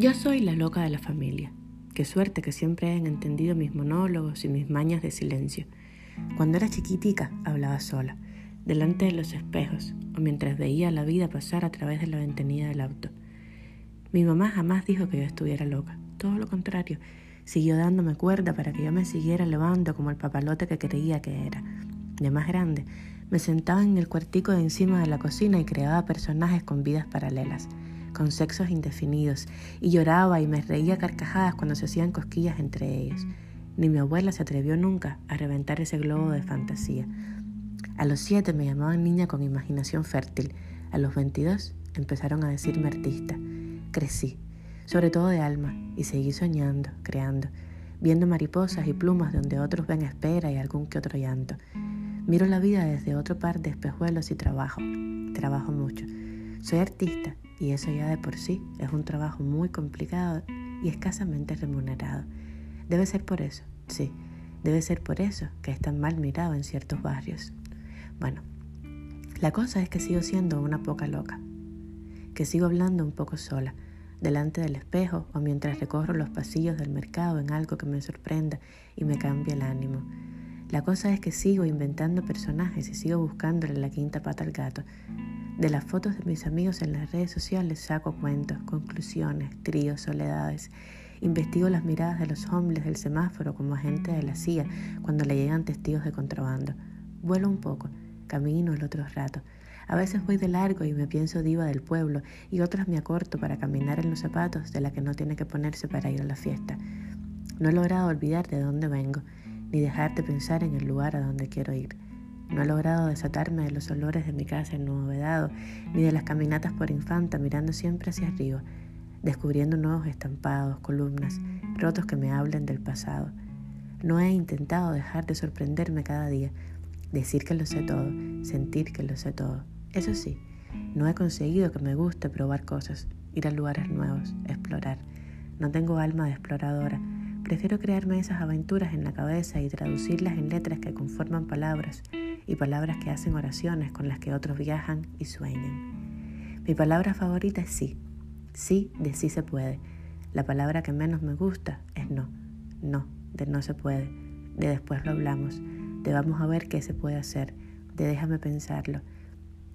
Yo soy la loca de la familia. Qué suerte que siempre hayan entendido mis monólogos y mis mañas de silencio. Cuando era chiquitica hablaba sola, delante de los espejos o mientras veía la vida pasar a través de la ventanilla del auto. Mi mamá jamás dijo que yo estuviera loca, todo lo contrario, siguió dándome cuerda para que yo me siguiera elevando como el papalote que creía que era. De más grande, me sentaba en el cuartico de encima de la cocina y creaba personajes con vidas paralelas, con sexos indefinidos, y lloraba y me reía carcajadas cuando se hacían cosquillas entre ellos. Ni mi abuela se atrevió nunca a reventar ese globo de fantasía. A los siete me llamaban niña con imaginación fértil. A los veintidós empezaron a decirme artista. Crecí, sobre todo de alma, y seguí soñando, creando, viendo mariposas y plumas donde otros ven espera y algún que otro llanto. Miro la vida desde otro par de espejuelos y trabajo. Trabajo mucho. Soy artista y eso ya de por sí es un trabajo muy complicado y escasamente remunerado. Debe ser por eso, sí, debe ser por eso que es tan mal mirado en ciertos barrios. Bueno, la cosa es que sigo siendo una poca loca, que sigo hablando un poco sola, delante del espejo o mientras recorro los pasillos del mercado en algo que me sorprenda y me cambie el ánimo. La cosa es que sigo inventando personajes y sigo buscándole la quinta pata al gato. De las fotos de mis amigos en las redes sociales saco cuentos, conclusiones, tríos, soledades. Investigo las miradas de los hombres del semáforo como agente de la CIA cuando le llegan testigos de contrabando. Vuelo un poco, camino el otro rato. A veces voy de largo y me pienso diva del pueblo y otras me acorto para caminar en los zapatos de la que no tiene que ponerse para ir a la fiesta. No he logrado olvidar de dónde vengo ni dejar de pensar en el lugar a donde quiero ir. No he logrado desatarme de los olores de mi casa en Nuevo Vedado, ni de las caminatas por Infanta mirando siempre hacia arriba, descubriendo nuevos estampados, columnas, rotos que me hablen del pasado. No he intentado dejar de sorprenderme cada día, decir que lo sé todo, sentir que lo sé todo. Eso sí, no he conseguido que me guste probar cosas, ir a lugares nuevos, explorar. No tengo alma de exploradora, Prefiero crearme esas aventuras en la cabeza y traducirlas en letras que conforman palabras y palabras que hacen oraciones con las que otros viajan y sueñan. Mi palabra favorita es sí. Sí de sí se puede. La palabra que menos me gusta es no. No, de no se puede. De después lo hablamos. De vamos a ver qué se puede hacer. De déjame pensarlo.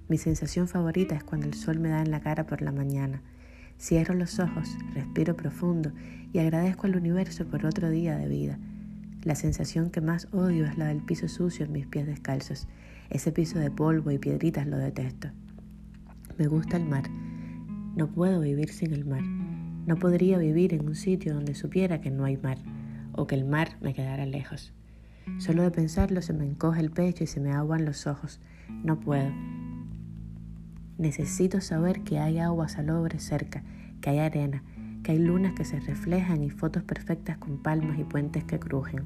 Mi sensación favorita es cuando el sol me da en la cara por la mañana Cierro los ojos, respiro profundo y agradezco al universo por otro día de vida. La sensación que más odio es la del piso sucio en mis pies descalzos. Ese piso de polvo y piedritas lo detesto. Me gusta el mar. No puedo vivir sin el mar. No podría vivir en un sitio donde supiera que no hay mar o que el mar me quedara lejos. Solo de pensarlo se me encoge el pecho y se me aguan los ojos. No puedo. Necesito saber que hay agua salobre cerca, que hay arena, que hay lunas que se reflejan y fotos perfectas con palmas y puentes que crujen.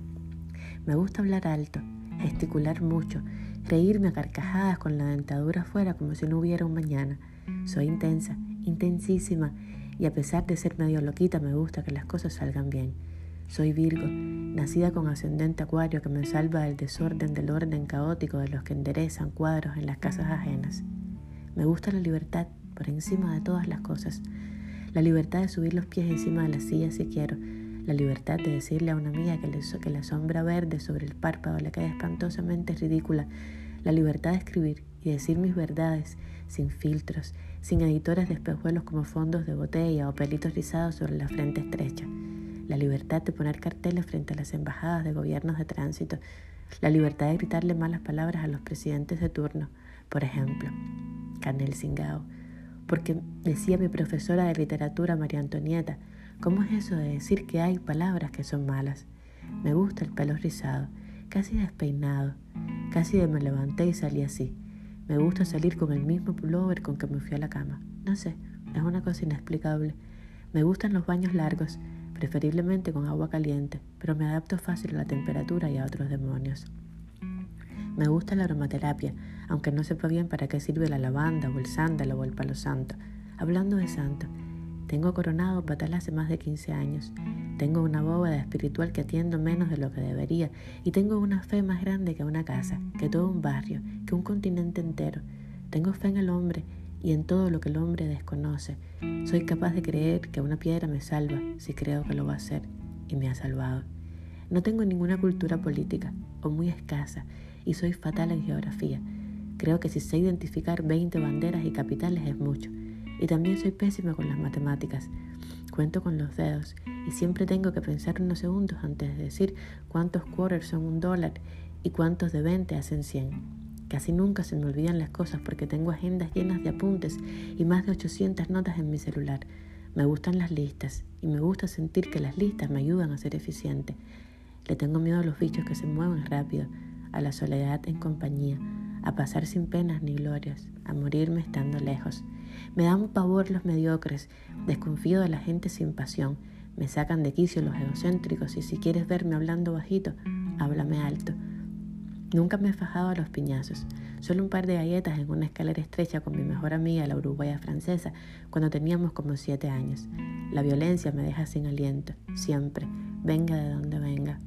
Me gusta hablar alto, gesticular mucho, reírme a carcajadas con la dentadura afuera como si no hubiera un mañana. Soy intensa, intensísima, y a pesar de ser medio loquita me gusta que las cosas salgan bien. Soy Virgo, nacida con ascendente acuario que me salva del desorden del orden caótico de los que enderezan cuadros en las casas ajenas. Me gusta la libertad por encima de todas las cosas. La libertad de subir los pies encima de la silla si quiero. La libertad de decirle a una amiga que, la sombra verde sobre el párpado le queda espantosamente ridícula. La libertad de escribir y decir mis verdades sin filtros, sin editores de espejuelos como fondos de botella o pelitos rizados sobre la frente estrecha. La libertad de poner carteles frente a las embajadas de gobiernos de tránsito. La libertad de gritarle malas palabras a los presidentes de turno, por ejemplo. Canel Singao, porque decía mi profesora de literatura María Antonieta, ¿cómo es eso de decir que hay palabras que son malas? Me gusta el pelo rizado, casi despeinado, casi de me levanté y salí así. Me gusta salir con el mismo pullover con que me fui a la cama. No sé, es una cosa inexplicable. Me gustan los baños largos, preferiblemente con agua caliente, pero me adapto fácil a la temperatura y a otros demonios. Me gusta la aromaterapia, aunque no sepa bien para qué sirve la lavanda o el sándalo o el palo santo. Hablando de santo, tengo coronado patal hace más de 15 años. Tengo una bóveda espiritual que atiendo menos de lo que debería y tengo una fe más grande que una casa, que todo un barrio, que un continente entero. Tengo fe en el hombre y en todo lo que el hombre desconoce. Soy capaz de creer que una piedra me salva si creo que lo va a hacer y me ha salvado. No tengo ninguna cultura política o muy escasa y soy fatal en geografía. Creo que si sé identificar 20 banderas y capitales es mucho. Y también soy pésima con las matemáticas. Cuento con los dedos y siempre tengo que pensar unos segundos antes de decir cuántos quarters son un dólar y cuántos de 20 hacen 100. Casi nunca se me olvidan las cosas porque tengo agendas llenas de apuntes y más de 800 notas en mi celular. Me gustan las listas y me gusta sentir que las listas me ayudan a ser eficiente. Le tengo miedo a los bichos que se mueven rápido, a la soledad en compañía, a pasar sin penas ni glorias, a morirme estando lejos. Me dan pavor los mediocres, desconfío de la gente sin pasión, me sacan de quicio los egocéntricos y si quieres verme hablando bajito, háblame alto. Nunca me he fajado a los piñazos, solo un par de galletas en una escalera estrecha con mi mejor amiga, la uruguaya francesa, cuando teníamos como siete años. La violencia me deja sin aliento, siempre, venga de donde venga.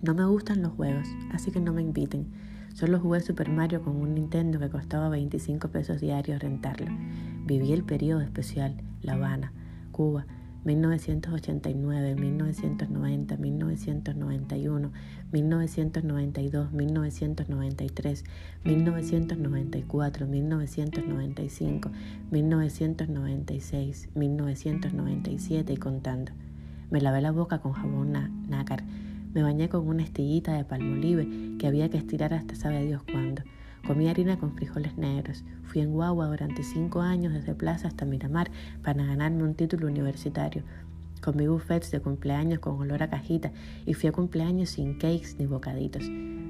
No me gustan los juegos, así que no me inviten. Solo jugué Super Mario con un Nintendo que costaba 25 pesos diarios rentarlo. Viví el periodo especial, La Habana, Cuba, 1989, 1990, 1991, 1992, 1993, 1994, 1995, 1996, 1997 y contando. Me lavé la boca con jabón nácar. Me bañé con una estillita de palmolive que había que estirar hasta sabe Dios cuándo. Comí harina con frijoles negros. Fui en guagua durante cinco años desde Plaza hasta Miramar para ganarme un título universitario. Comí buffets de cumpleaños con olor a cajita y fui a cumpleaños sin cakes ni bocaditos.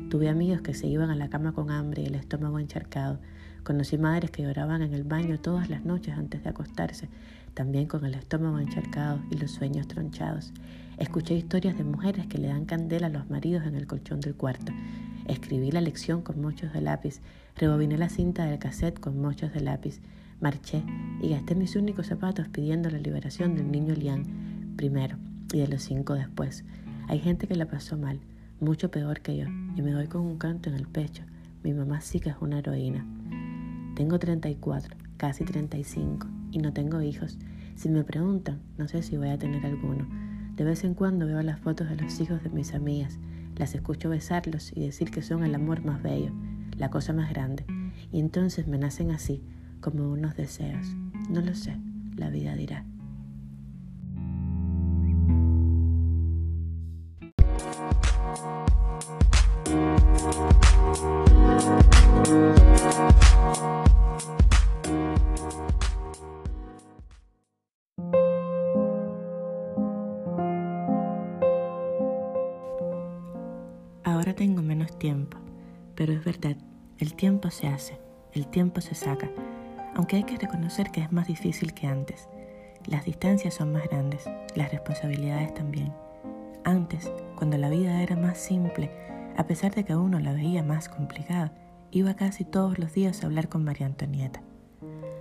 Tuve amigos que se iban a la cama con hambre y el estómago encharcado. Conocí madres que lloraban en el baño todas las noches antes de acostarse, también con el estómago encharcado y los sueños tronchados. Escuché historias de mujeres que le dan candela a los maridos en el colchón del cuarto. Escribí la lección con mochos de lápiz, rebobiné la cinta del cassette con mochos de lápiz, marché y gasté mis únicos zapatos pidiendo la liberación del niño Lian primero y de los cinco después. Hay gente que la pasó mal, mucho peor que yo, y me doy con un canto en el pecho. Mi mamá sí que es una heroína. Tengo 34, casi 35, y no tengo hijos. Si me preguntan, no sé si voy a tener alguno. De vez en cuando veo las fotos de los hijos de mis amigas las escucho besarlos y decir que son el amor más bello, la cosa más grande, y entonces me nacen así, como unos deseos. No lo sé, la vida dirá. Verdad, el tiempo se hace, el tiempo se saca, aunque hay que reconocer que es más difícil que antes. Las distancias son más grandes, las responsabilidades también. Antes, cuando la vida era más simple, a pesar de que uno la veía más complicada, iba casi todos los días a hablar con María Antonieta.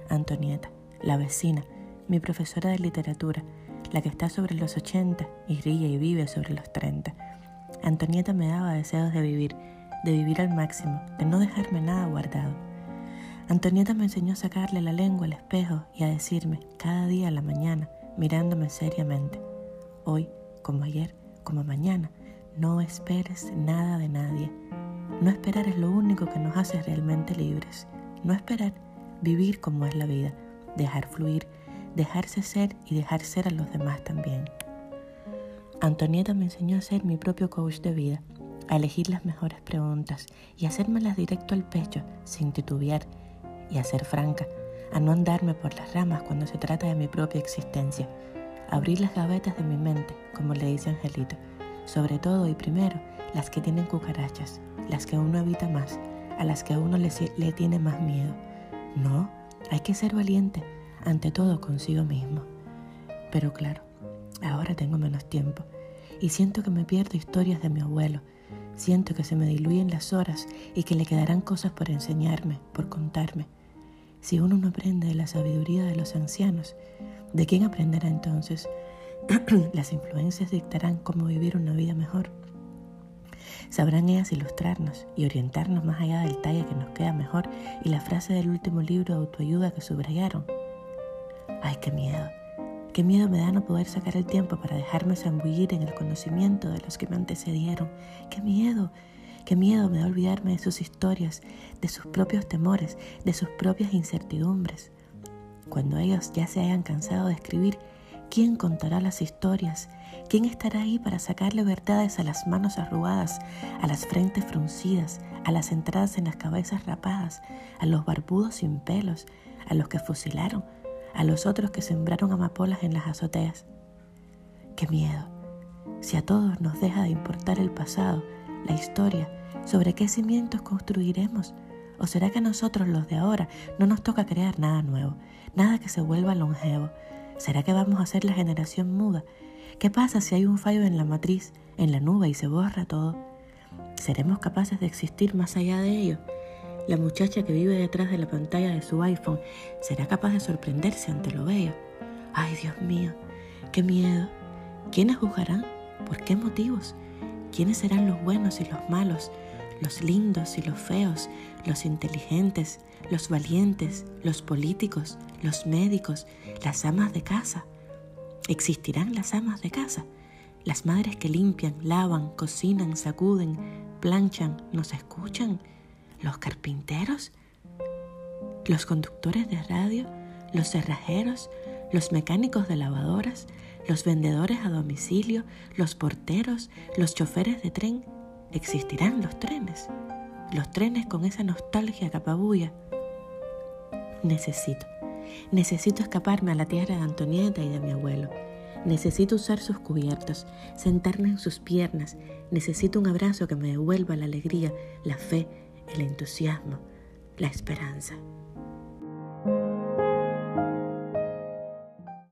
Antonieta, la vecina, mi profesora de literatura, la que está sobre los 80 y ríe y vive sobre los 30 Antonieta me daba deseos de vivir, de vivir al máximo, de no dejarme nada guardado. Antonieta me enseñó a sacarle la lengua al espejo y a decirme cada día a la mañana, mirándome seriamente, hoy, como ayer, como mañana, no esperes nada de nadie. No esperar es lo único que nos hace realmente libres. No esperar, vivir como es la vida, dejar fluir, dejarse ser y dejar ser a los demás también. Antonieta me enseñó a ser mi propio coach de vida, a elegir las mejores preguntas y hacérmelas directo al pecho, sin titubear, y a ser franca, a no andarme por las ramas cuando se trata de mi propia existencia, a abrir las gavetas de mi mente, como le dice Angelito, sobre todo y primero las que tienen cucarachas, las que uno evita más, a las que uno le, le tiene más miedo. No, hay que ser valiente, ante todo consigo mismo. Pero claro, Ahora tengo menos tiempo y siento que me pierdo historias de mi abuelo. Siento que se me diluyen las horas y que le quedarán cosas por enseñarme, por contarme. Si uno no aprende de la sabiduría de los ancianos, ¿de quién aprenderá entonces? Las influencias dictarán cómo vivir una vida mejor. Sabrán ellas ilustrarnos y orientarnos más allá del talle que nos queda mejor y la frase del último libro de autoayuda que subrayaron. Ay, qué miedo. Qué miedo me da no poder sacar el tiempo para dejarme zambullir en el conocimiento de los que me antecedieron. Qué miedo. Qué miedo me da olvidarme de sus historias, de sus propios temores, de sus propias incertidumbres. Cuando ellos ya se hayan cansado de escribir, ¿quién contará las historias? ¿Quién estará ahí para sacarle verdades a las manos arrugadas, a las frentes fruncidas, a las entradas en las cabezas rapadas, a los barbudos sin pelos, a los que fusilaron, a los otros que sembraron amapolas en las azoteas? ¡Qué miedo! Si a todos nos deja de importar el pasado, la historia, ¿sobre qué cimientos construiremos? ¿O será que a nosotros los de ahora no nos toca crear nada nuevo, nada que se vuelva longevo? ¿Será que vamos a ser la generación muda? ¿Qué pasa si hay un fallo en la matriz, en la nube y se borra todo? ¿Seremos capaces de existir más allá de ello? La muchacha que vive detrás de la pantalla de su iPhone será capaz de sorprenderse ante lo bello. Ay, Dios mío, qué miedo. ¿Quiénes juzgarán? ¿Por qué motivos? ¿Quiénes serán los buenos y los malos? los lindos y los feos, los inteligentes, los valientes, los políticos, los médicos, las amas de casa. ¿Existirán las amas de casa? Las madres que limpian, lavan, cocinan, sacuden, planchan, nos escuchan. ¿Los carpinteros? ¿Los conductores de radio? ¿Los cerrajeros? ¿Los mecánicos de lavadoras? ¿Los vendedores a domicilio? ¿Los porteros? ¿Los choferes de tren? existirán los trenes, los trenes con esa nostalgia capabulla. Necesito, necesito escaparme a la tierra de Antonieta y de mi abuelo. Necesito usar sus cubiertos, sentarme en sus piernas. Necesito un abrazo que me devuelva la alegría, la fe, el entusiasmo, la esperanza.